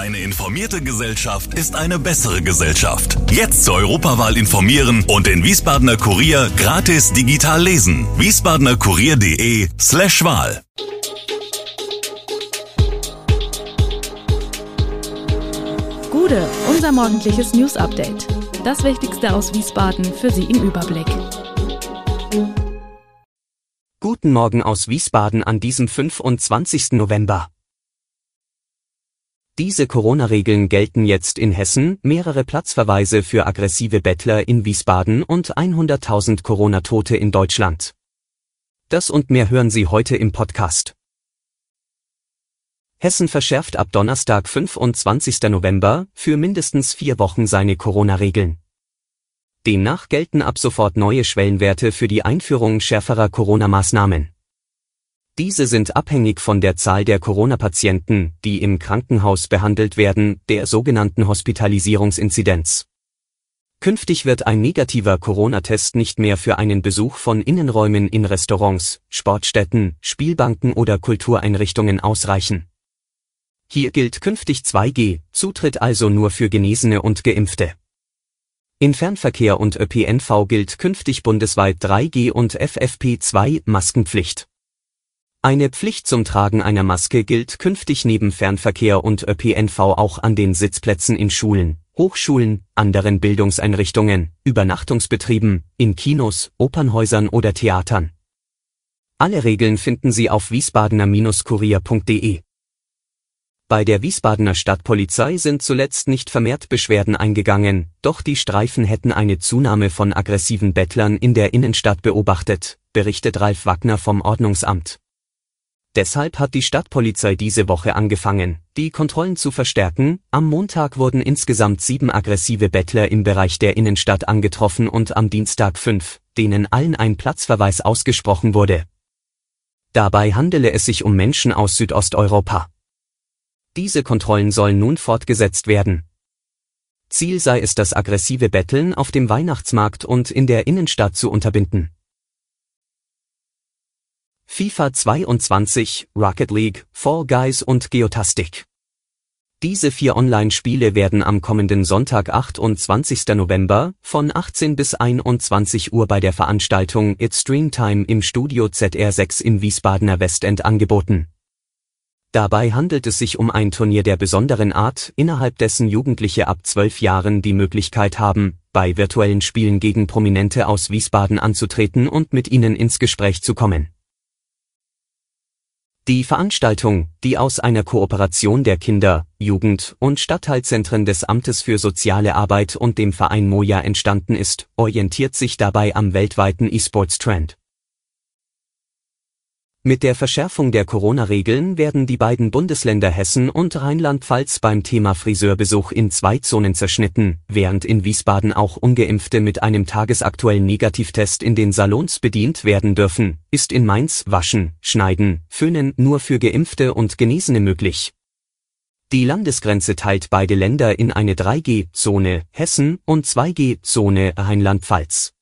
Eine informierte Gesellschaft ist eine bessere Gesellschaft. Jetzt zur Europawahl informieren und den Wiesbadener Kurier gratis digital lesen. wiesbadenerkurier.de slash Wahl. Gude, unser morgendliches News Update. Das Wichtigste aus Wiesbaden für Sie im Überblick. Guten Morgen aus Wiesbaden an diesem 25. November. Diese Corona-Regeln gelten jetzt in Hessen, mehrere Platzverweise für aggressive Bettler in Wiesbaden und 100.000 Corona-Tote in Deutschland. Das und mehr hören Sie heute im Podcast. Hessen verschärft ab Donnerstag 25. November für mindestens vier Wochen seine Corona-Regeln. Demnach gelten ab sofort neue Schwellenwerte für die Einführung schärferer Corona-Maßnahmen. Diese sind abhängig von der Zahl der Corona-Patienten, die im Krankenhaus behandelt werden, der sogenannten Hospitalisierungsinzidenz. Künftig wird ein negativer Corona-Test nicht mehr für einen Besuch von Innenräumen in Restaurants, Sportstätten, Spielbanken oder Kultureinrichtungen ausreichen. Hier gilt künftig 2G, Zutritt also nur für Genesene und Geimpfte. In Fernverkehr und ÖPNV gilt künftig bundesweit 3G und FFP2 Maskenpflicht. Eine Pflicht zum Tragen einer Maske gilt künftig neben Fernverkehr und ÖPNV auch an den Sitzplätzen in Schulen, Hochschulen, anderen Bildungseinrichtungen, Übernachtungsbetrieben, in Kinos, Opernhäusern oder Theatern. Alle Regeln finden Sie auf wiesbadener-kurier.de. Bei der Wiesbadener Stadtpolizei sind zuletzt nicht vermehrt Beschwerden eingegangen, doch die Streifen hätten eine Zunahme von aggressiven Bettlern in der Innenstadt beobachtet, berichtet Ralf Wagner vom Ordnungsamt. Deshalb hat die Stadtpolizei diese Woche angefangen, die Kontrollen zu verstärken. Am Montag wurden insgesamt sieben aggressive Bettler im Bereich der Innenstadt angetroffen und am Dienstag fünf, denen allen ein Platzverweis ausgesprochen wurde. Dabei handele es sich um Menschen aus Südosteuropa. Diese Kontrollen sollen nun fortgesetzt werden. Ziel sei es, das aggressive Betteln auf dem Weihnachtsmarkt und in der Innenstadt zu unterbinden. FIFA 22, Rocket League, Fall Guys und Geotastic. Diese vier Online-Spiele werden am kommenden Sonntag 28. November von 18 bis 21 Uhr bei der Veranstaltung It's Dreamtime im Studio ZR6 im Wiesbadener Westend angeboten. Dabei handelt es sich um ein Turnier der besonderen Art, innerhalb dessen Jugendliche ab zwölf Jahren die Möglichkeit haben, bei virtuellen Spielen gegen Prominente aus Wiesbaden anzutreten und mit ihnen ins Gespräch zu kommen. Die Veranstaltung, die aus einer Kooperation der Kinder-, Jugend- und Stadtteilzentren des Amtes für soziale Arbeit und dem Verein Moja entstanden ist, orientiert sich dabei am weltweiten E-Sports-Trend. Mit der Verschärfung der Corona-Regeln werden die beiden Bundesländer Hessen und Rheinland-Pfalz beim Thema Friseurbesuch in zwei Zonen zerschnitten, während in Wiesbaden auch ungeimpfte mit einem tagesaktuellen Negativtest in den Salons bedient werden dürfen, ist in Mainz Waschen, Schneiden, Föhnen nur für Geimpfte und Genesene möglich. Die Landesgrenze teilt beide Länder in eine 3G-Zone Hessen und 2G-Zone Rheinland-Pfalz.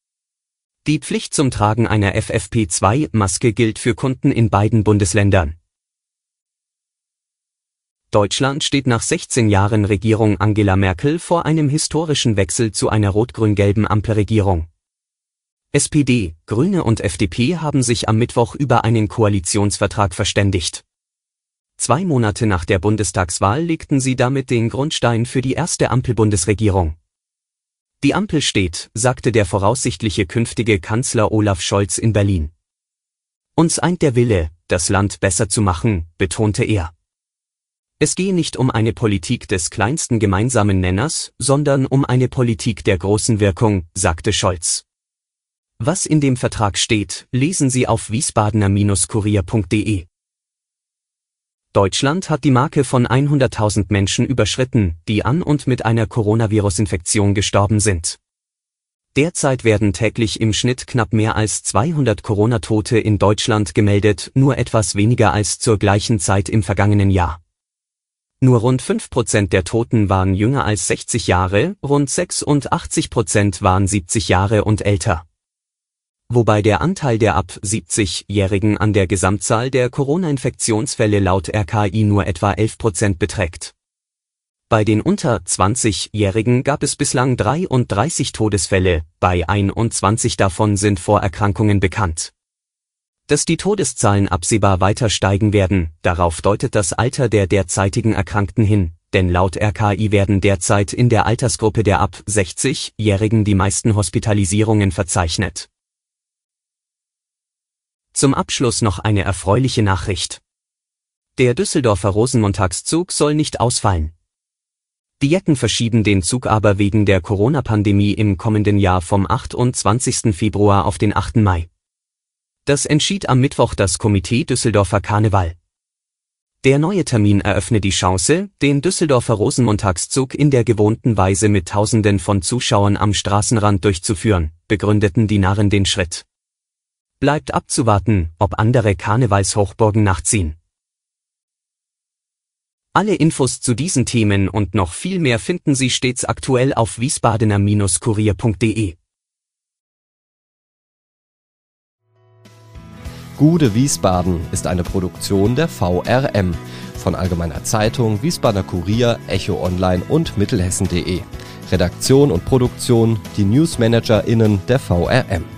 Die Pflicht zum Tragen einer FFP2-Maske gilt für Kunden in beiden Bundesländern. Deutschland steht nach 16 Jahren Regierung Angela Merkel vor einem historischen Wechsel zu einer rot-grün-gelben Ampelregierung. SPD, Grüne und FDP haben sich am Mittwoch über einen Koalitionsvertrag verständigt. Zwei Monate nach der Bundestagswahl legten sie damit den Grundstein für die erste Ampelbundesregierung. Die Ampel steht, sagte der voraussichtliche künftige Kanzler Olaf Scholz in Berlin. Uns eint der Wille, das Land besser zu machen, betonte er. Es gehe nicht um eine Politik des kleinsten gemeinsamen Nenners, sondern um eine Politik der großen Wirkung, sagte Scholz. Was in dem Vertrag steht, lesen Sie auf wiesbadener-kurier.de. Deutschland hat die Marke von 100.000 Menschen überschritten, die an und mit einer Coronavirus-Infektion gestorben sind. Derzeit werden täglich im Schnitt knapp mehr als 200 Corona-Tote in Deutschland gemeldet, nur etwas weniger als zur gleichen Zeit im vergangenen Jahr. Nur rund 5% der Toten waren jünger als 60 Jahre, rund 86% waren 70 Jahre und älter wobei der Anteil der ab 70-Jährigen an der Gesamtzahl der Corona-Infektionsfälle laut RKI nur etwa 11 Prozent beträgt. Bei den unter 20-Jährigen gab es bislang 33 Todesfälle, bei 21 davon sind Vorerkrankungen bekannt. Dass die Todeszahlen absehbar weiter steigen werden, darauf deutet das Alter der derzeitigen Erkrankten hin, denn laut RKI werden derzeit in der Altersgruppe der ab 60-Jährigen die meisten Hospitalisierungen verzeichnet. Zum Abschluss noch eine erfreuliche Nachricht. Der Düsseldorfer Rosenmontagszug soll nicht ausfallen. Die Jecken verschieben den Zug aber wegen der Corona-Pandemie im kommenden Jahr vom 28. Februar auf den 8. Mai. Das entschied am Mittwoch das Komitee Düsseldorfer Karneval. Der neue Termin eröffne die Chance, den Düsseldorfer Rosenmontagszug in der gewohnten Weise mit Tausenden von Zuschauern am Straßenrand durchzuführen, begründeten die Narren den Schritt. Bleibt abzuwarten, ob andere Karnevalshochburgen nachziehen. Alle Infos zu diesen Themen und noch viel mehr finden Sie stets aktuell auf wiesbadener-kurier.de. Gude Wiesbaden ist eine Produktion der VRM von Allgemeiner Zeitung, Wiesbadener Kurier, Echo Online und Mittelhessen.de. Redaktion und Produktion die NewsmanagerInnen der VRM.